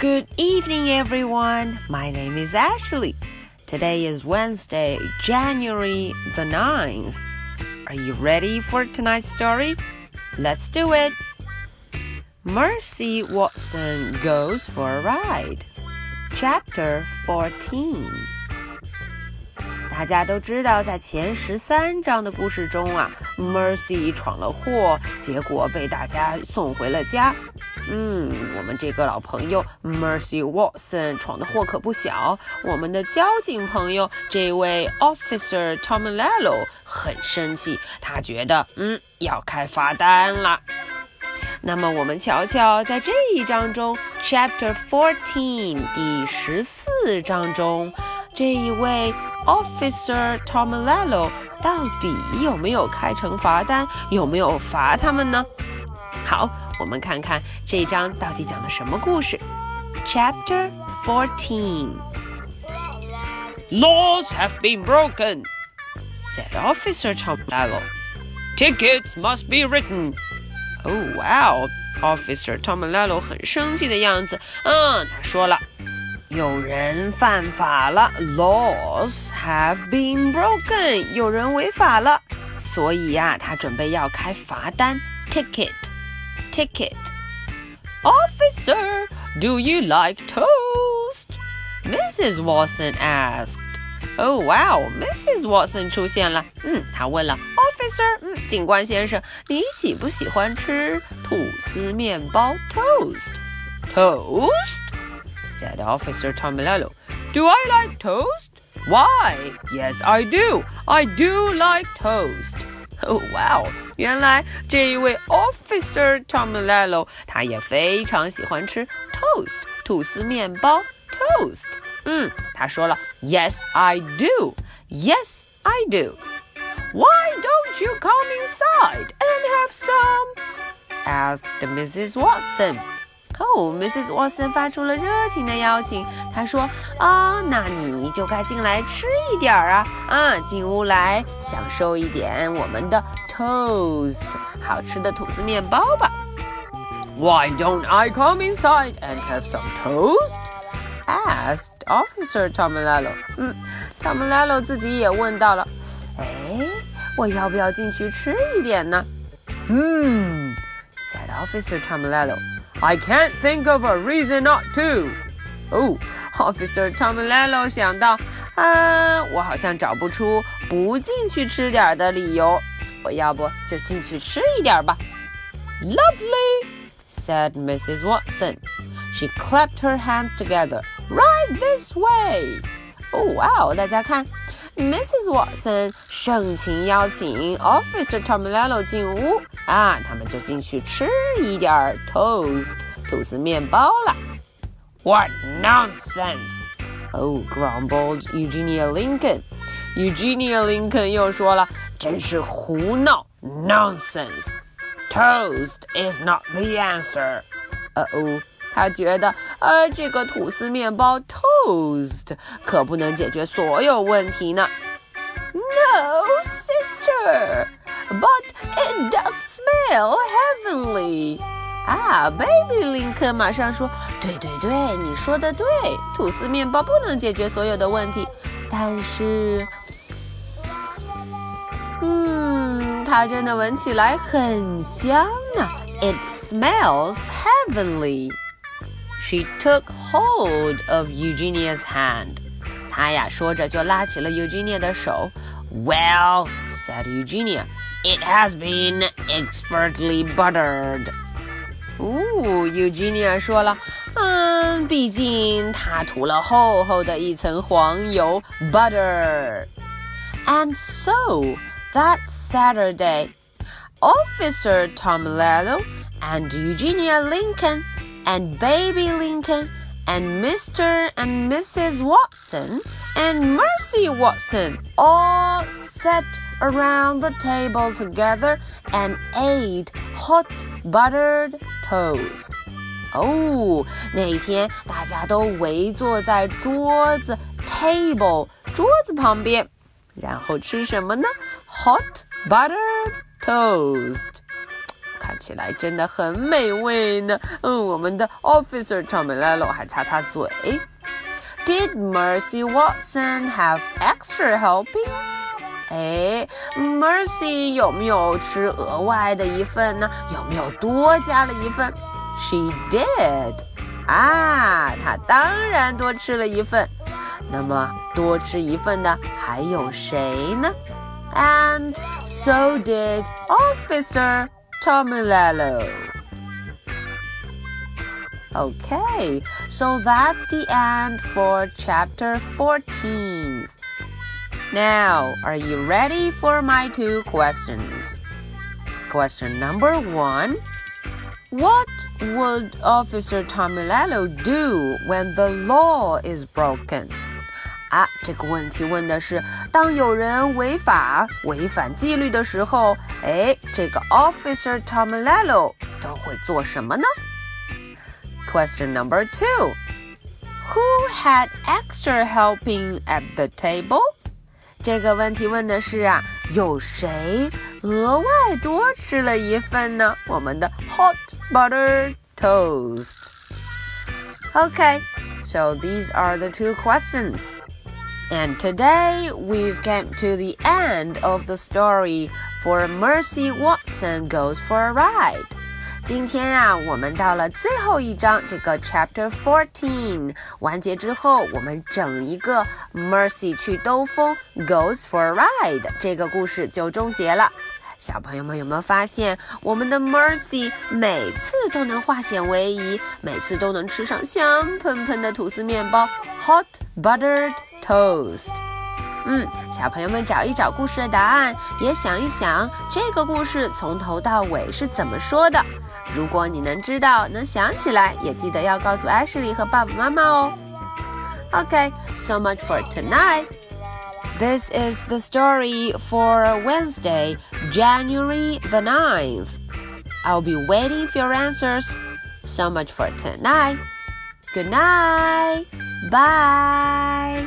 Good evening, everyone. My name is Ashley. Today is Wednesday, January the 9th. Are you ready for tonight's story? Let's do it. Mercy Watson Goes for a Ride. Chapter 14. 大家都知道，在前十三章的故事中啊，Mercy 闯了祸，结果被大家送回了家。 嗯，我们这个老朋友 Mercy Watson 闯的祸可不小。我们的交警朋友这位 Officer Tomlello 很生气，他觉得嗯要开罚单了。那么我们瞧瞧，在这一章中，Chapter Fourteen 第十四章中，这一位。Officer Tomlello 到底有没有开成罚单？有没有罚他们呢？好，Chapter Fourteen. Laws have been broken, said Officer Tomilello. Tickets must be written. Oh wow, Officer Tomilello 很生气的样子。嗯，他说了。有人犯法了，laws have been broken。有人违法了，所以呀、啊，他准备要开罚单，ticket。ticket. Officer, do you like toast? Mrs. Watson asked. Oh wow, Mrs. Watson 出现了。嗯，她问了 Officer，嗯，警官先生，你喜不喜欢吃吐司面包 toast？Toast？said Officer Tomilello. Do I like toast? Why? Yes, I do. I do like toast. Oh wow! 原来这一位 Officer Tomilello 他也非常喜欢吃 toast 吐司面包 toast。嗯，他说了，Yes, I do. Yes, I do. Why don't you come inside and have some? asked Mrs. Watson. 哦，Mrs. Watson 发出了热情的邀请。她说：“啊，那你就该进来吃一点儿啊，啊，进屋来享受一点我们的 toast，好吃的吐司面包吧。” Why don't I come inside and have some toast? asked Officer Tomilello. 嗯，Tomilello 自己也问到了：“哎，我要不要进去吃一点呢？” Hmm, said Officer Tomilello. I can't think of a reason not to. Oh, Officer 汤姆·莱洛想到，啊，我好像找不出不进去吃点的理由。我要不就进去吃一点吧。Lovely, said Mrs. Watson. She clapped her hands together. Right this way. Oh wow! Look, Mrs. Watson 盛情邀请 Officer Tomilello 进屋。啊，他们就进去吃一点 toast 吐司面包了。What nonsense! Oh, grumbled Eugenia Lincoln. Eugenia Lincoln 又说了，真是胡闹，nonsense. Toast is not the answer. 呃哦。他觉得，呃，这个吐司面包 toast 可不能解决所有问题呢。No, sister, but it does smell heavenly. 啊，Baby 林肯马上说：“对对对，你说的对，吐司面包不能解决所有的问题，但是，嗯，它真的闻起来很香呢。It smells heavenly.” She took hold of Eugenia's hand. 她呀说着就拉起了 Eugenia 的手。Well, said Eugenia, It has been expertly buttered. 哦，Eugenia butter." And so that Saturday, Officer Tomilello and Eugenia Lincoln and baby Lincoln and Mr. and Mrs. Watson and Mercy Watson all sat around the table together and ate hot buttered toast. 哦，那一天大家都围坐在桌子 table 桌子旁边，然后吃什么呢？Hot buttered toast。 看起来真的很美味呢。嗯，我们的 Officer Tomello 还擦擦嘴。 Did Mercy Watson have extra helpings? 哎，Mercy 有没有吃额外的一份呢？有没有多加了一份？She did. 啊，她当然多吃了一份。那么多吃一份的还有谁呢？And so did Officer Tomello. Okay, so that's the end for chapter 14. Now, are you ready for my two questions? Question number one What would Officer Tomilello do when the law is broken? 啊，这个问题问的是，当有人违法、违反纪律的时候，哎，这个 Officer Tomilello 都会做什么呢 ？Question number two Who had extra helping at the table? 这个问题问的是啊，有谁额外多吃了一份呢？我们的 hot butter toast. Okay, so these are the two questions. And today we've come to the end of the story for Mercy Watson Goes for a Ride. 今天啊，我们到了最后一章，这个 Chapter Fourteen 完结之后，我们整一个 Mercy 去兜风 Goes for a Ride 这个故事就终结了。小朋友们有没有发现，我们的 Mercy 每次都能化险为夷，每次都能吃上香喷喷的吐司面包 Hot Buttered Toast。嗯，小朋友们找一找故事的答案，也想一想这个故事从头到尾是怎么说的。如果你能知道、能想起来，也记得要告诉 Ashley 和爸爸妈妈哦。Okay, so much for tonight. This is the story for Wednesday, January the 9th. I'll be waiting for your answers. So much for tonight. Good night. Bye.